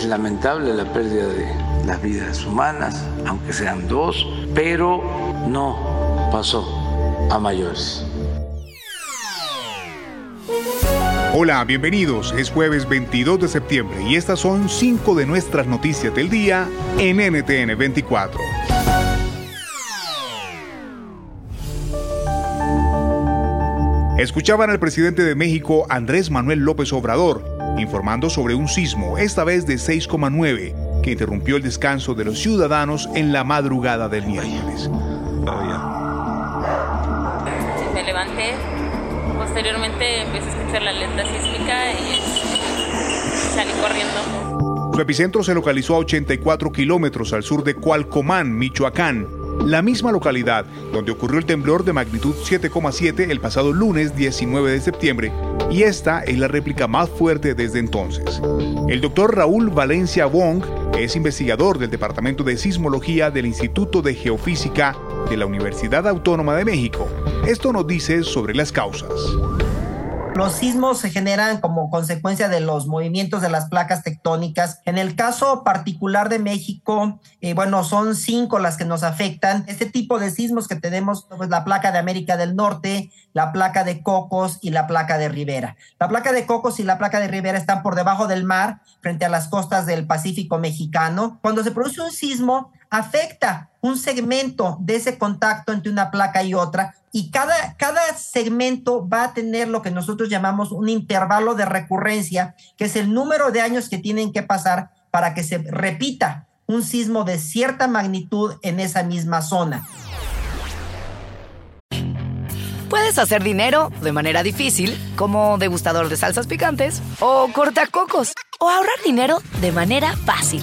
Es lamentable la pérdida de las vidas humanas, aunque sean dos, pero no pasó a mayores. Hola, bienvenidos. Es jueves 22 de septiembre y estas son cinco de nuestras noticias del día en NTN 24. Escuchaban al presidente de México, Andrés Manuel López Obrador, informando sobre un sismo, esta vez de 6,9, que interrumpió el descanso de los ciudadanos en la madrugada del miércoles. Me levanté, posteriormente empecé a escuchar la alerta sísmica y salí corriendo. Su epicentro se localizó a 84 kilómetros al sur de Cualcomán, Michoacán, la misma localidad donde ocurrió el temblor de magnitud 7,7 el pasado lunes 19 de septiembre, y esta es la réplica más fuerte desde entonces. El doctor Raúl Valencia Wong es investigador del Departamento de Sismología del Instituto de Geofísica de la Universidad Autónoma de México. Esto nos dice sobre las causas. Los sismos se generan como consecuencia de los movimientos de las placas tectónicas. En el caso particular de México, eh, bueno, son cinco las que nos afectan. Este tipo de sismos que tenemos, pues la placa de América del Norte, la placa de Cocos y la placa de Rivera. La placa de Cocos y la placa de Rivera están por debajo del mar, frente a las costas del Pacífico mexicano. Cuando se produce un sismo, afecta un segmento de ese contacto entre una placa y otra y cada, cada segmento va a tener lo que nosotros llamamos un intervalo de recurrencia, que es el número de años que tienen que pasar para que se repita un sismo de cierta magnitud en esa misma zona. Puedes hacer dinero de manera difícil, como degustador de salsas picantes, o cortacocos, o ahorrar dinero de manera fácil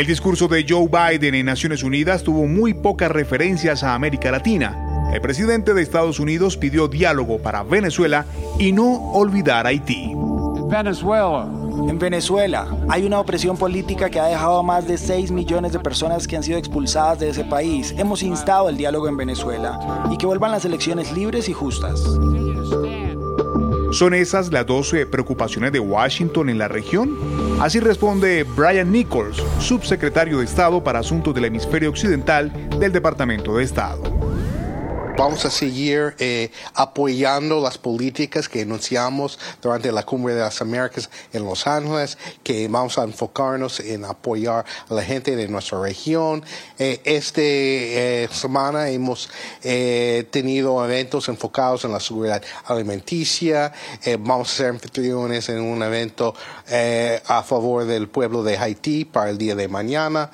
El discurso de Joe Biden en Naciones Unidas tuvo muy pocas referencias a América Latina. El presidente de Estados Unidos pidió diálogo para Venezuela y no olvidar Haití. Venezuela. En Venezuela hay una opresión política que ha dejado a más de 6 millones de personas que han sido expulsadas de ese país. Hemos instado el diálogo en Venezuela y que vuelvan las elecciones libres y justas. ¿Son esas las 12 preocupaciones de Washington en la región? Así responde Brian Nichols, subsecretario de Estado para Asuntos del Hemisferio Occidental del Departamento de Estado. Vamos a seguir eh, apoyando las políticas que enunciamos durante la Cumbre de las Américas en Los Ángeles, que vamos a enfocarnos en apoyar a la gente de nuestra región. Eh, esta eh, semana hemos tenido eventos enfocados en la seguridad alimenticia. vamos a ser anfitriones en un evento a favor del pueblo de Haití para el día de mañana.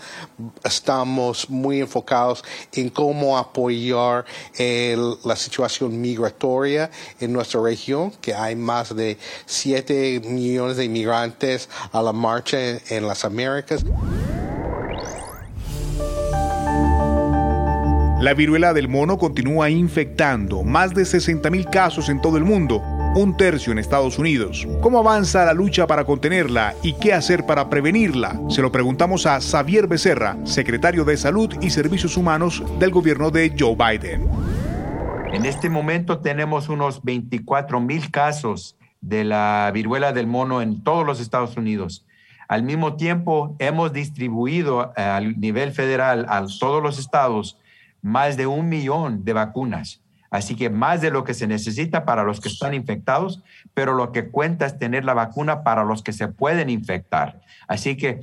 Estamos muy enfocados en cómo apoyar la situación migratoria en nuestra región, que hay más de 7 millones de inmigrantes a la marcha en, las Américas. La viruela del mono continúa infectando más de 60 mil casos en todo el mundo un tercio en Estados Unidos. ¿Cómo avanza la lucha para contenerla y qué hacer para prevenirla? Se lo preguntamos a Xavier Becerra, secretario de Salud y Servicios Humanos del gobierno de Joe Biden. En este momento tenemos unos 24 mil casos de la viruela del mono en todos los Estados Unidos. Al mismo tiempo, hemos distribuido eh, al nivel federal a todos los estados más de un millón de vacunas. Así que más de lo que se necesita para los que están infectados, pero lo que cuenta es tener la vacuna para los que se pueden infectar. Así que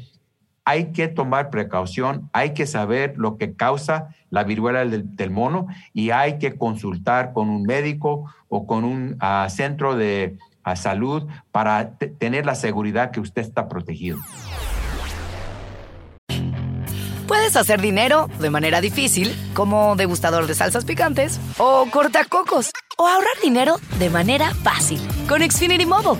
hay que tomar precaución, hay que saber lo que causa la viruela del, mono y hay que consultar con un médico o con un ah, centro de ah, salud para tener la seguridad que usted está protegido. Puedes hacer dinero de manera difícil, como degustador de salsas picantes, o cortacocos, o ahorrar dinero de manera fácil con Xfinity Mobile.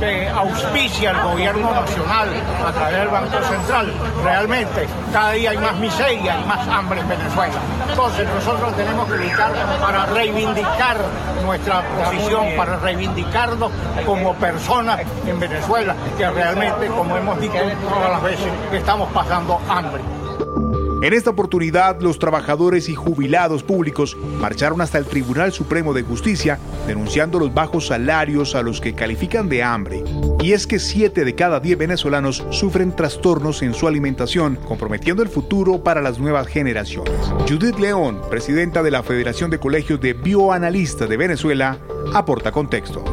Que auspicia el gobierno nacional a través del Banco Central. Realmente, cada día hay más miseria y más hambre en Venezuela. Entonces, nosotros tenemos que luchar para reivindicar nuestra posición, para reivindicarnos como personas en Venezuela, que realmente, como hemos dicho todas las veces, estamos pasando hambre. En esta oportunidad, los trabajadores y jubilados públicos marcharon hasta el Tribunal Supremo de Justicia denunciando los bajos salarios a los que califican de hambre. Y es que 7 de cada 10 venezolanos sufren trastornos en su alimentación, comprometiendo el futuro para las nuevas generaciones. Judith León, presidenta de la Federación de Colegios de Bioanalistas de Venezuela, aporta contexto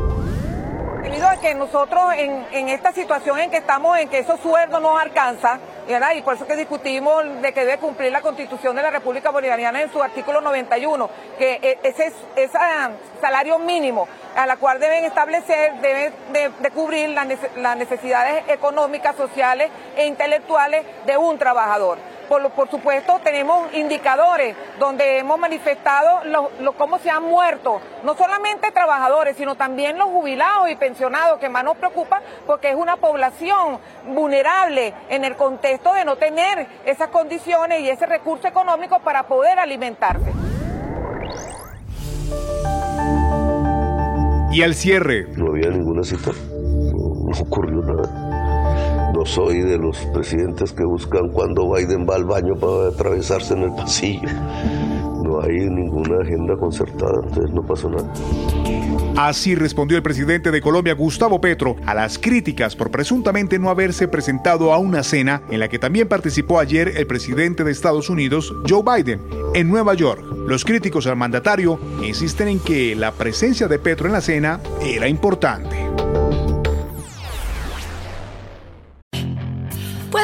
que nosotros en, esta situación en que estamos, en que esos sueldos no alcanzan, y por eso que discutimos de que debe cumplir la Constitución de la República Bolivariana en su artículo 91, que e, ese, ese salario mínimo a la cual deben establecer, deben de, de cubrir las necesidades económicas, sociales e intelectuales de un trabajador. Por, por, supuesto, tenemos indicadores donde hemos manifestado lo, lo, cómo se han muerto, no solamente trabajadores, sino también los jubilados y pensionados, que más nos preocupa porque es una población vulnerable en el contexto de no tener esas condiciones y ese recurso económico para poder alimentarse. Y al cierre. No había ninguna cita, no, no ocurrió nada. Soy de los presidentes que buscan cuando Biden va al baño para atravesarse en el pasillo. No hay ninguna agenda concertada, entonces no pasó nada. Así respondió el presidente de Colombia, Gustavo Petro, a las críticas por presuntamente no haberse presentado a una cena en la que también participó ayer el presidente de Estados Unidos, Joe Biden, en Nueva York. Los críticos al mandatario insisten en que la presencia de Petro en la cena era importante.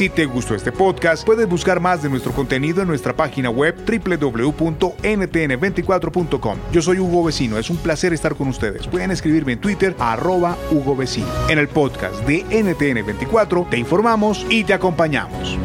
Si te gustó este podcast, puedes buscar más de nuestro contenido en nuestra página web www.ntn24.com. Yo soy Hugo Vecino, es un placer estar con ustedes. Pueden escribirme en Twitter arroba Hugo Vecino. En el podcast de NTN24 te informamos y te acompañamos.